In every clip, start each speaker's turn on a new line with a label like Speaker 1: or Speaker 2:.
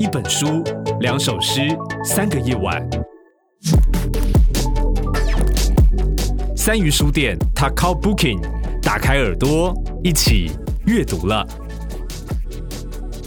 Speaker 1: 一本书，两首诗，三个夜晚。三鱼书店 t a k a Booking，打开耳朵，一起阅读了。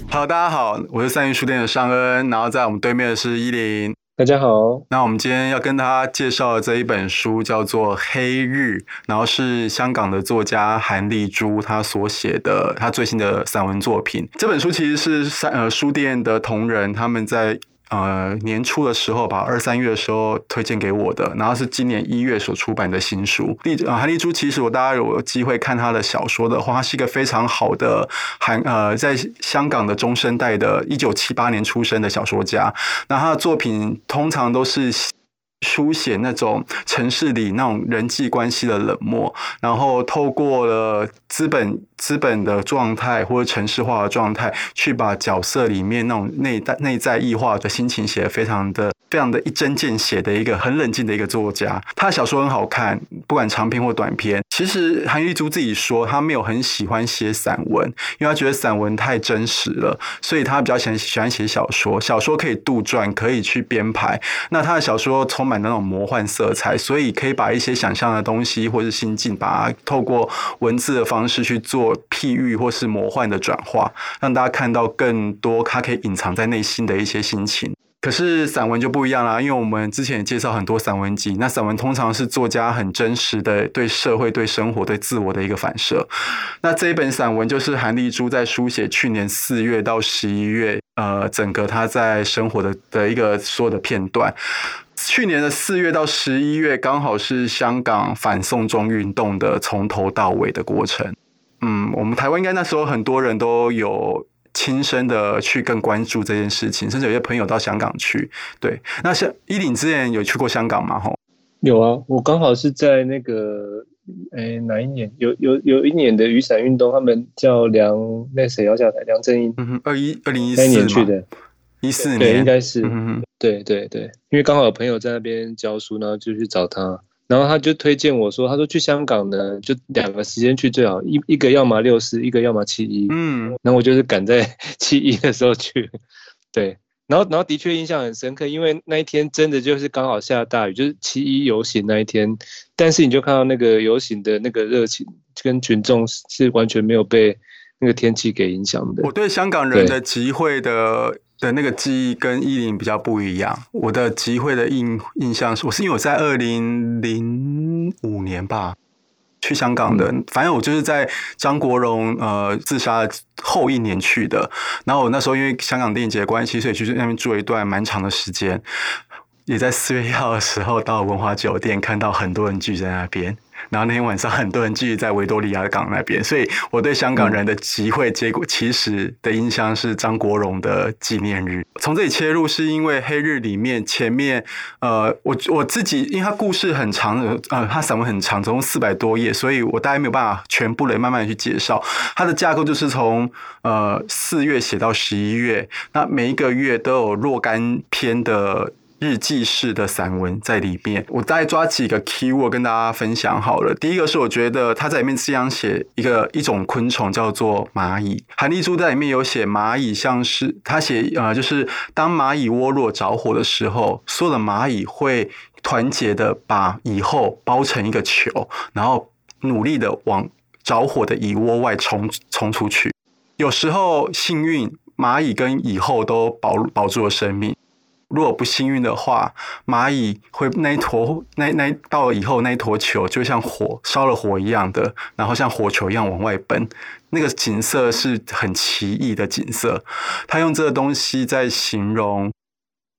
Speaker 2: 好，大家好，我是三鱼书店的尚恩，然后在我们对面的是依林。
Speaker 3: 大家好，
Speaker 2: 那我们今天要跟大家介绍的这一本书叫做《黑日》，然后是香港的作家韩丽珠她所写的，她最新的散文作品。这本书其实是三呃书店的同仁他们在。呃，年初的时候吧，二三月的时候推荐给我的，然后是今年一月所出版的新书。丽啊，韩丽珠，其实我大家有机会看她的小说的话，她是一个非常好的韩呃，在香港的中生代的，一九七八年出生的小说家。那她的作品通常都是。书写那种城市里那种人际关系的冷漠，然后透过了资本资本的状态或者城市化的状态，去把角色里面那种内在内在异化的心情写得非常的非常的一针见血的一个很冷静的一个作家。他的小说很好看，不管长篇或短篇。其实韩玉珠自己说，他没有很喜欢写散文，因为他觉得散文太真实了，所以他比较喜欢喜欢写小说。小说可以杜撰，可以去编排。那他的小说充满那种魔幻色彩，所以可以把一些想象的东西或是心境，把它透过文字的方式去做譬喻或是魔幻的转化，让大家看到更多他可以隐藏在内心的一些心情。可是散文就不一样啦，因为我们之前也介绍很多散文集，那散文通常是作家很真实的对社会、对生活、对自我的一个反射。那这一本散文就是韩丽珠在书写去年四月到十一月，呃，整个她在生活的的一个所有的片段。去年的四月到十一月，刚好是香港反送中运动的从头到尾的过程。嗯，我们台湾应该那时候很多人都有。亲身的去更关注这件事情，甚至有些朋友到香港去。对，那像依林之前有去过香港吗？吼，
Speaker 3: 有啊，我刚好是在那个，诶、欸，哪一年？有有有一年的雨伞运动，他们叫梁，那谁要下台？梁振英，
Speaker 2: 嗯哼，二一二零一四年去的，一四年，
Speaker 3: 对，应该是，嗯哼，对对对，因为刚好有朋友在那边教书，然后就去找他。然后他就推荐我说：“他说去香港呢，就两个时间去最好，一一个要么六四，一个要么七一。嗯，然后我就是赶在 七一的时候去，对。然后，然后的确印象很深刻，因为那一天真的就是刚好下大雨，就是七一游行那一天。但是你就看到那个游行的那个热情跟群众是完全没有被那个天气给影响的。
Speaker 2: 我对香港人的集会的。”的那个记忆跟依林比较不一样。我的集会的印印象是，我是因为我在二零零五年吧去香港的，反正我就是在张国荣呃自杀后一年去的。然后我那时候因为香港电影节的关系，所以去那边住了一段蛮长的时间。也在四月一号的时候到文华酒店，看到很多人聚在那边。然后那天晚上很多人聚集在维多利亚港那边，所以我对香港人的集会结果其实的印象是张国荣的纪念日。从这里切入，是因为《黑日》里面前面，呃，我我自己因为它故事很长，呃，它散文很长，总共四百多页，所以我大概没有办法全部的慢慢去介绍。它的架构就是从呃四月写到十一月，那每一个月都有若干篇的。日记式的散文在里面，我再抓几个 keyword 跟大家分享好了。第一个是我觉得他在里面这样写一个一种昆虫叫做蚂蚁，韩丽珠在里面有写蚂蚁像是他写呃，就是当蚂蚁窝若着火的时候，所有的蚂蚁会团结的把蚁后包成一个球，然后努力的往着火的蚁窝外冲冲出去。有时候幸运，蚂蚁跟蚁后都保保住了生命。如果不幸运的话，蚂蚁会那一坨 那那到以后那一坨球就像火烧了火一样的，然后像火球一样往外奔，那个景色是很奇异的景色。他用这个东西在形容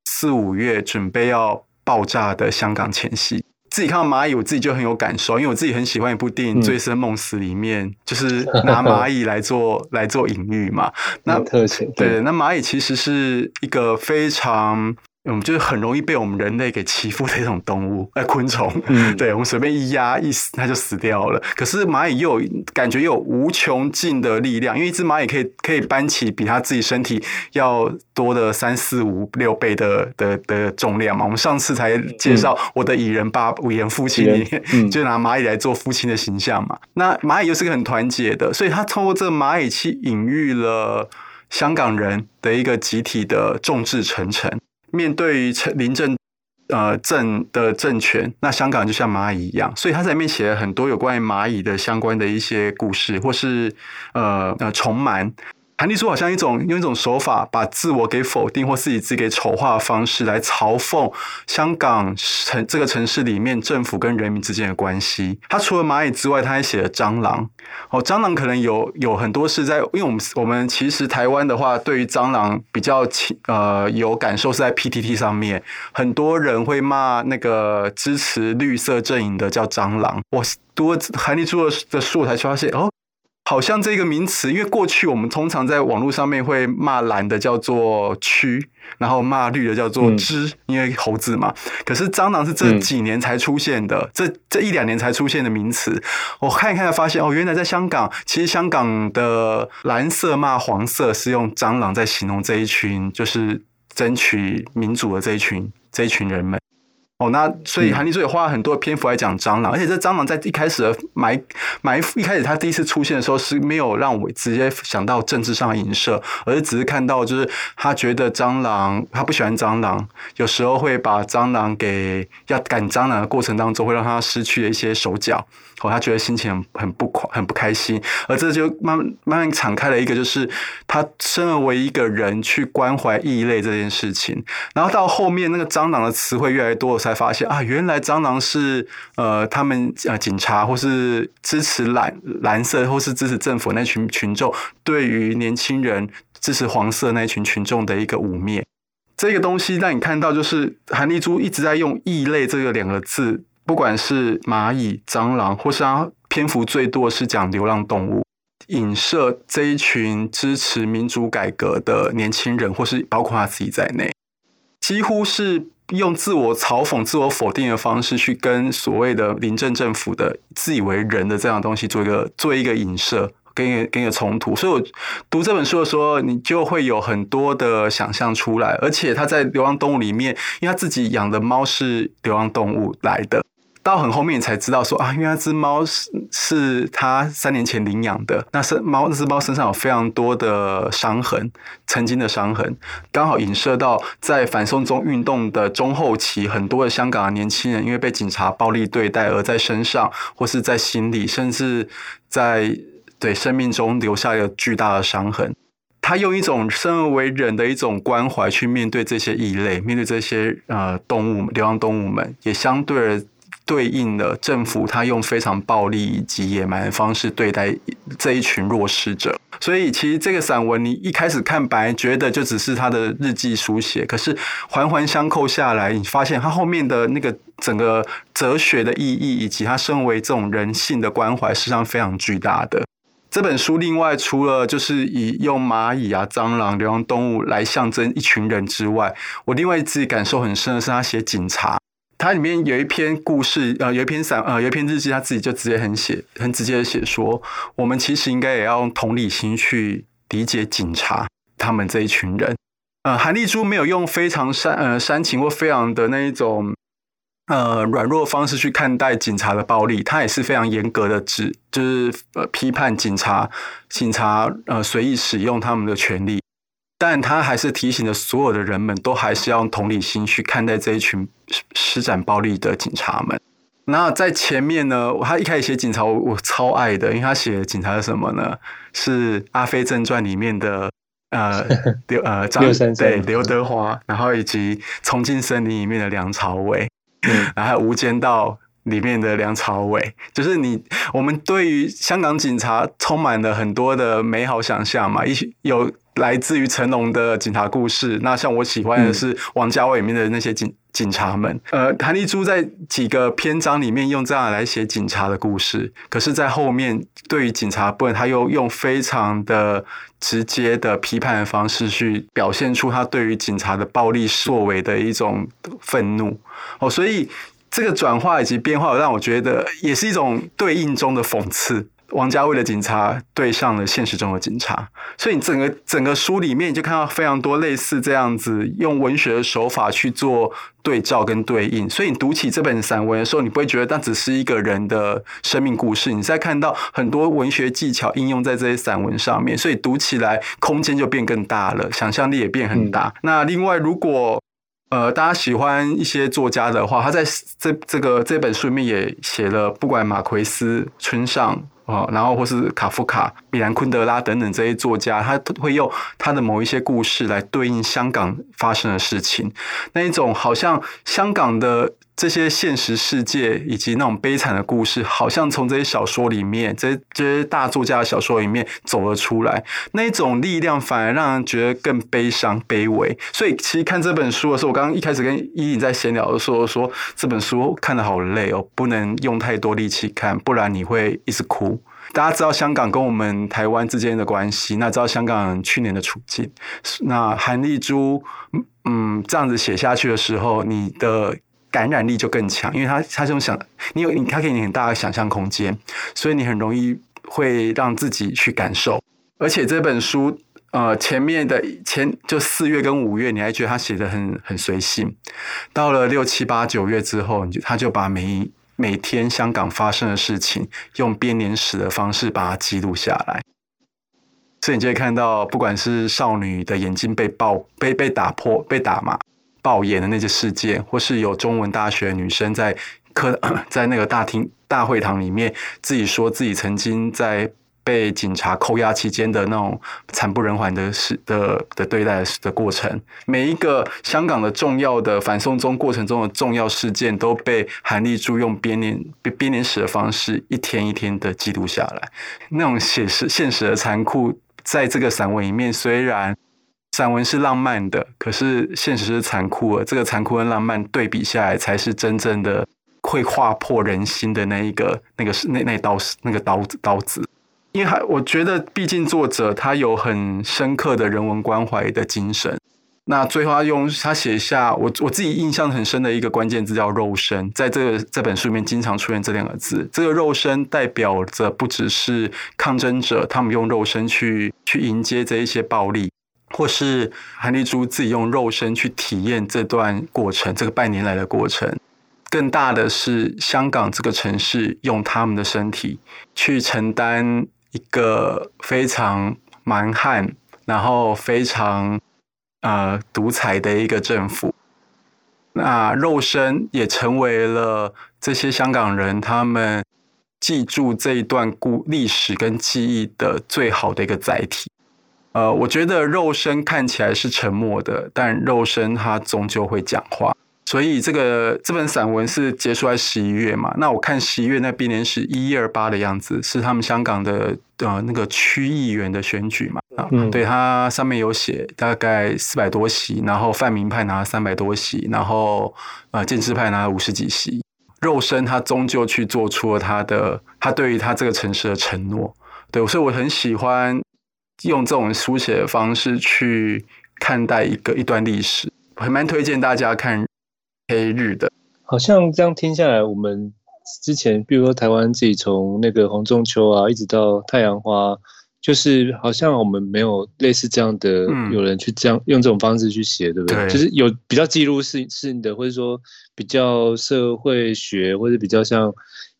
Speaker 2: 四五月准备要爆炸的香港前夕。自己看到蚂蚁，我自己就很有感受，因为我自己很喜欢一部电影《醉生梦死》里面，嗯、就是 拿蚂蚁来做来做隐喻嘛。那特写对，那蚂蚁其实是一个非常。嗯，就是很容易被我们人类给欺负的一种动物，哎，昆虫。嗯，对，我们随便一压一死，它就死掉了。可是蚂蚁又有感觉又有无穷尽的力量，因为一只蚂蚁可以可以搬起比它自己身体要多的三四五六倍的的的重量嘛。我们上次才介绍我的蚁人爸、蚁人父亲里面，嗯、就拿蚂蚁来做父亲的形象嘛。那蚂蚁又是个很团结的，所以他通过这个蚂蚁去隐喻了。香港人的一个集体的众志成城，面对于林政呃政的政权，那香港就像蚂蚁一样，所以他在里面写了很多有关于蚂蚁的相关的一些故事，或是呃呃虫螨。韩丽珠好像一种用一种手法，把自我给否定或自己自己给丑化的方式来嘲讽香港城这个城市里面政府跟人民之间的关系。他除了蚂蚁之外，他还写了蟑螂。哦，蟑螂可能有有很多是在，因为我们我们其实台湾的话，对于蟑螂比较呃有感受是在 PTT 上面，很多人会骂那个支持绿色阵营的叫蟑螂。我读了韩丽珠的书，我才发现哦。好像这个名词，因为过去我们通常在网络上面会骂蓝的叫做蛆，然后骂绿的叫做只，因为猴子嘛。可是蟑螂是这几年才出现的，这这一两年才出现的名词。我看一看才发现，哦，原来在香港，其实香港的蓝色骂黄色是用蟑螂在形容这一群，就是争取民主的这一群这一群人们。哦，那所以韩丽珠也花了很多篇幅来讲蟑螂，而且这蟑螂在一开始的埋埋伏，一开始它第一次出现的时候是没有让我直接想到政治上的影射，而是只是看到就是他觉得蟑螂，他不喜欢蟑螂，有时候会把蟑螂给要赶蟑螂的过程当中会让他失去了一些手脚。哦，他觉得心情很不快，很不开心，而这就慢慢慢慢敞开了一个，就是他身而为一个人去关怀异类这件事情。然后到后面那个蟑螂的词汇越来越多，我才发现啊，原来蟑螂是呃他们呃警察或是支持蓝蓝色或是支持政府那群群众对于年轻人支持黄色那群群众的一个污蔑。这个东西让你看到，就是韩丽珠一直在用异类这个两个字。不管是蚂蚁、蟑螂，或是它篇幅最多是讲流浪动物，影射这一群支持民主改革的年轻人，或是包括他自己在内，几乎是用自我嘲讽、自我否定的方式去跟所谓的临政政府的自以为人的这样东西做一个做一个影射，跟一个跟一个冲突。所以我读这本书的时候，你就会有很多的想象出来。而且他在流浪动物里面，因为他自己养的猫是流浪动物来的。到很后面才知道说啊，因为那只猫是是他三年前领养的，那是猫，那只猫身上有非常多的伤痕，曾经的伤痕，刚好影射到在反送中运动的中后期，很多的香港的年轻人因为被警察暴力对待，而在身上或是在心里，甚至在对生命中留下了巨大的伤痕。他用一种生而为人的一种关怀去面对这些异类，面对这些呃动物、流浪动物们，也相对而。对应了政府，他用非常暴力以及野蛮的方式对待这一群弱势者，所以其实这个散文你一开始看白，觉得就只是他的日记书写，可是环环相扣下来，你发现他后面的那个整个哲学的意义，以及他身为这种人性的关怀，实际上非常巨大的。这本书另外除了就是以用蚂蚁啊、蟑螂、流浪动物来象征一群人之外，我另外自己感受很深的是他写警察。它里面有一篇故事，呃，有一篇散，呃，有一篇日记，他自己就直接很写，很直接的写说，我们其实应该也要用同理心去理解警察他们这一群人。呃，韩丽珠没有用非常煽，呃，煽情或非常的那一种，呃，软弱方式去看待警察的暴力，他也是非常严格的指，就是呃批判警察，警察呃随意使用他们的权力。但他还是提醒了所有的人们，都还是要用同理心去看待这一群施展暴力的警察们。那在前面呢，他一开始写警察我，我超爱的，因为他写的警察是什么呢？是《阿飞正传》里面的呃 刘呃张对刘德华，然后以及《重庆森林》里面的梁朝伟，然后无间道》里面的梁朝伟，就是你我们对于香港警察充满了很多的美好想象嘛，一有。来自于成龙的警察故事，那像我喜欢的是王家卫里面的那些警警察们。呃，谭丽珠在几个篇章里面用这样来写警察的故事，可是，在后面对于警察部分，他又用非常的直接的批判的方式去表现出他对于警察的暴力作为的一种愤怒。哦，所以这个转化以及变化，让我觉得也是一种对应中的讽刺。王家卫的警察对上了现实中的警察，所以你整个整个书里面你就看到非常多类似这样子用文学的手法去做对照跟对应，所以你读起这本散文的时候，你不会觉得那只是一个人的生命故事，你在看到很多文学技巧应用在这些散文上面，所以读起来空间就变更大了，想象力也变很大。嗯、那另外，如果呃大家喜欢一些作家的话，他在这这个这本书里面也写了，不管马奎斯、村上。啊，然后或是卡夫卡、米兰昆德拉等等这些作家，他会用他的某一些故事来对应香港发生的事情，那一种好像香港的这些现实世界以及那种悲惨的故事，好像从这些小说里面，这些这些大作家的小说里面走了出来，那一种力量反而让人觉得更悲伤、卑微。所以，其实看这本书的时候，我刚刚一开始跟依琳在闲聊的时候说，这本书看得好累哦，不能用太多力气看，不然你会一直哭。大家知道香港跟我们台湾之间的关系，那知道香港去年的处境，那韩丽珠嗯这样子写下去的时候，你的感染力就更强，因为他他这种想你有你他给你很大的想象空间，所以你很容易会让自己去感受。而且这本书呃前面的前就四月跟五月，你还觉得他写的很很随性，到了六七八九月之后，你就他就把每一每天香港发生的事情，用编年史的方式把它记录下来，所以你就会看到，不管是少女的眼睛被爆、被被打破、被打嘛爆眼的那些事件，或是有中文大学女生在课 在那个大厅大会堂里面自己说自己曾经在。被警察扣押期间的那种惨不忍寰的事的的对待的过程，每一个香港的重要的反送中过程中的重要事件，都被韩丽珠用编年编编年史的方式一天一天的记录下来。那种写实现实的残酷，在这个散文里面，虽然散文是浪漫的，可是现实是残酷的。这个残酷跟浪漫对比下来，才是真正的会划破人心的那一个那个是那那刀那个刀子刀子。因为还我觉得，毕竟作者他有很深刻的人文关怀的精神。那最后他用他写下我我自己印象很深的一个关键字叫“肉身”，在这个这本书里面经常出现这两个字。这个“肉身”代表着不只是抗争者，他们用肉身去去迎接这一些暴力，或是韩丽珠自己用肉身去体验这段过程，这个半年来的过程。更大的是香港这个城市用他们的身体去承担。一个非常蛮横，然后非常呃独裁的一个政府，那肉身也成为了这些香港人他们记住这一段故历史跟记忆的最好的一个载体。呃，我觉得肉身看起来是沉默的，但肉身它终究会讲话。所以这个这本散文是结束在十一月嘛？那我看十一月那编年史一一二八的样子，是他们香港的呃那个区议员的选举嘛？啊、嗯，对，它上面有写大概四百多席，然后泛民派拿了三百多席，然后呃建制派拿了五十几席。肉身他终究去做出了他的他对于他这个城市的承诺。对，所以我很喜欢用这种书写的方式去看待一个一段历史，还蛮推荐大家看。黑日的，
Speaker 3: 好像这样听下来，我们之前比如说台湾自己从那个红中秋啊，一直到太阳花，就是好像我们没有类似这样的有人去这样用这种方式去写，对不对？对，就是有比较记录性性的，或者说比较社会学，或者比较像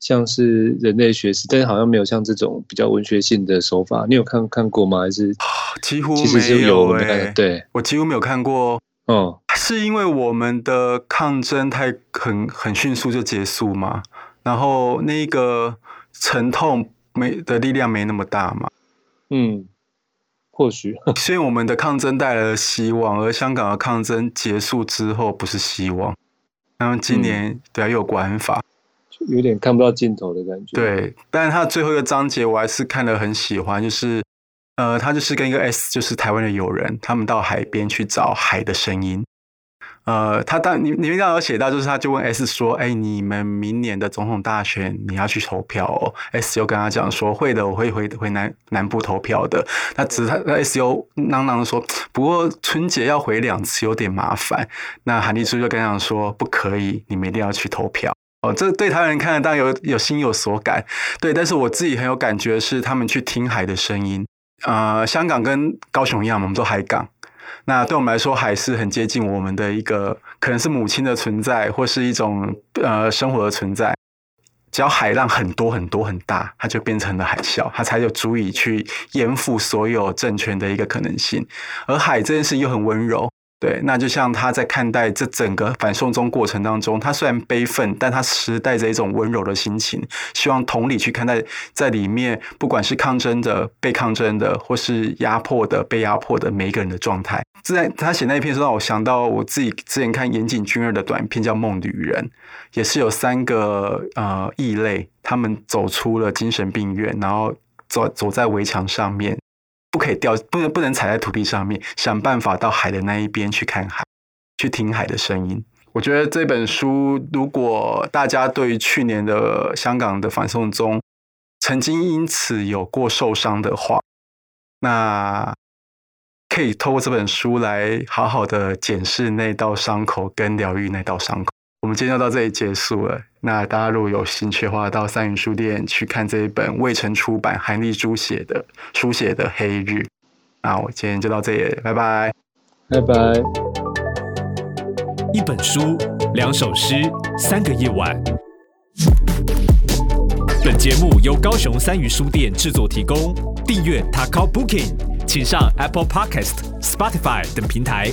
Speaker 3: 像是人类学史，但是好像没有像这种比较文学性的手法。你有看看过吗？还是
Speaker 2: 几乎没有？哎，
Speaker 3: 对，
Speaker 2: 我几乎没有看过。
Speaker 3: 哦。
Speaker 2: 是因为我们的抗争太很很迅速就结束嘛？然后那个沉痛没的力量没那么大嘛？
Speaker 3: 嗯，或许。
Speaker 2: 所以我们的抗争带来了希望，而香港的抗争结束之后不是希望。然后今年、嗯、对啊，又有国安法，
Speaker 3: 有点看不到尽头的感觉。
Speaker 2: 对，但是他最后一个章节我还是看得很喜欢，就是呃，他就是跟一个 S，就是台湾的友人，他们到海边去找海的声音。呃，他当你你们刚刚有写到，就是他就问 S 说：“哎，你们明年的总统大选你要去投票哦？”S 又跟他讲说：“会的，我会回回南南部投票的。”那只是他 S 又囔囔的说：“不过春节要回两次，有点麻烦。”那韩丽珠就跟他讲说：“不可以，你们一定要去投票。”哦，这对他人看的当然有有心有所感，对，但是我自己很有感觉是他们去听海的声音。呃，香港跟高雄一样，我们都海港。那对我们来说，海是很接近我们的一个，可能是母亲的存在，或是一种呃生活的存在。只要海浪很多很多很大，它就变成了海啸，它才有足以去淹覆所有政权的一个可能性。而海这件事又很温柔。对，那就像他在看待这整个反送中过程当中，他虽然悲愤，但他实带着一种温柔的心情，希望同理去看待在里面，不管是抗争的、被抗争的，或是压迫的、被压迫的每一个人的状态。在他写那一篇，让我想到我自己之前看岩井俊二的短片叫《梦旅人》，也是有三个呃异类，他们走出了精神病院，然后走走在围墙上面。不可以掉，不能不能踩在土地上面，想办法到海的那一边去看海，去听海的声音。我觉得这本书，如果大家对于去年的香港的反送中曾经因此有过受伤的话，那可以透过这本书来好好的检视那道伤口，跟疗愈那道伤口。我们今天就到这里结束了。那大家如果有兴趣的话，到三元书店去看这一本未曾出版韩丽珠写的书写的《黑日》。那我今天就到这里，拜拜，
Speaker 3: 拜拜。
Speaker 1: 一本书，两首诗，三个夜晚。本节目由高雄三语书店制作提供。订阅 Takao Booking，请上 Apple Podcast、Spotify 等平台。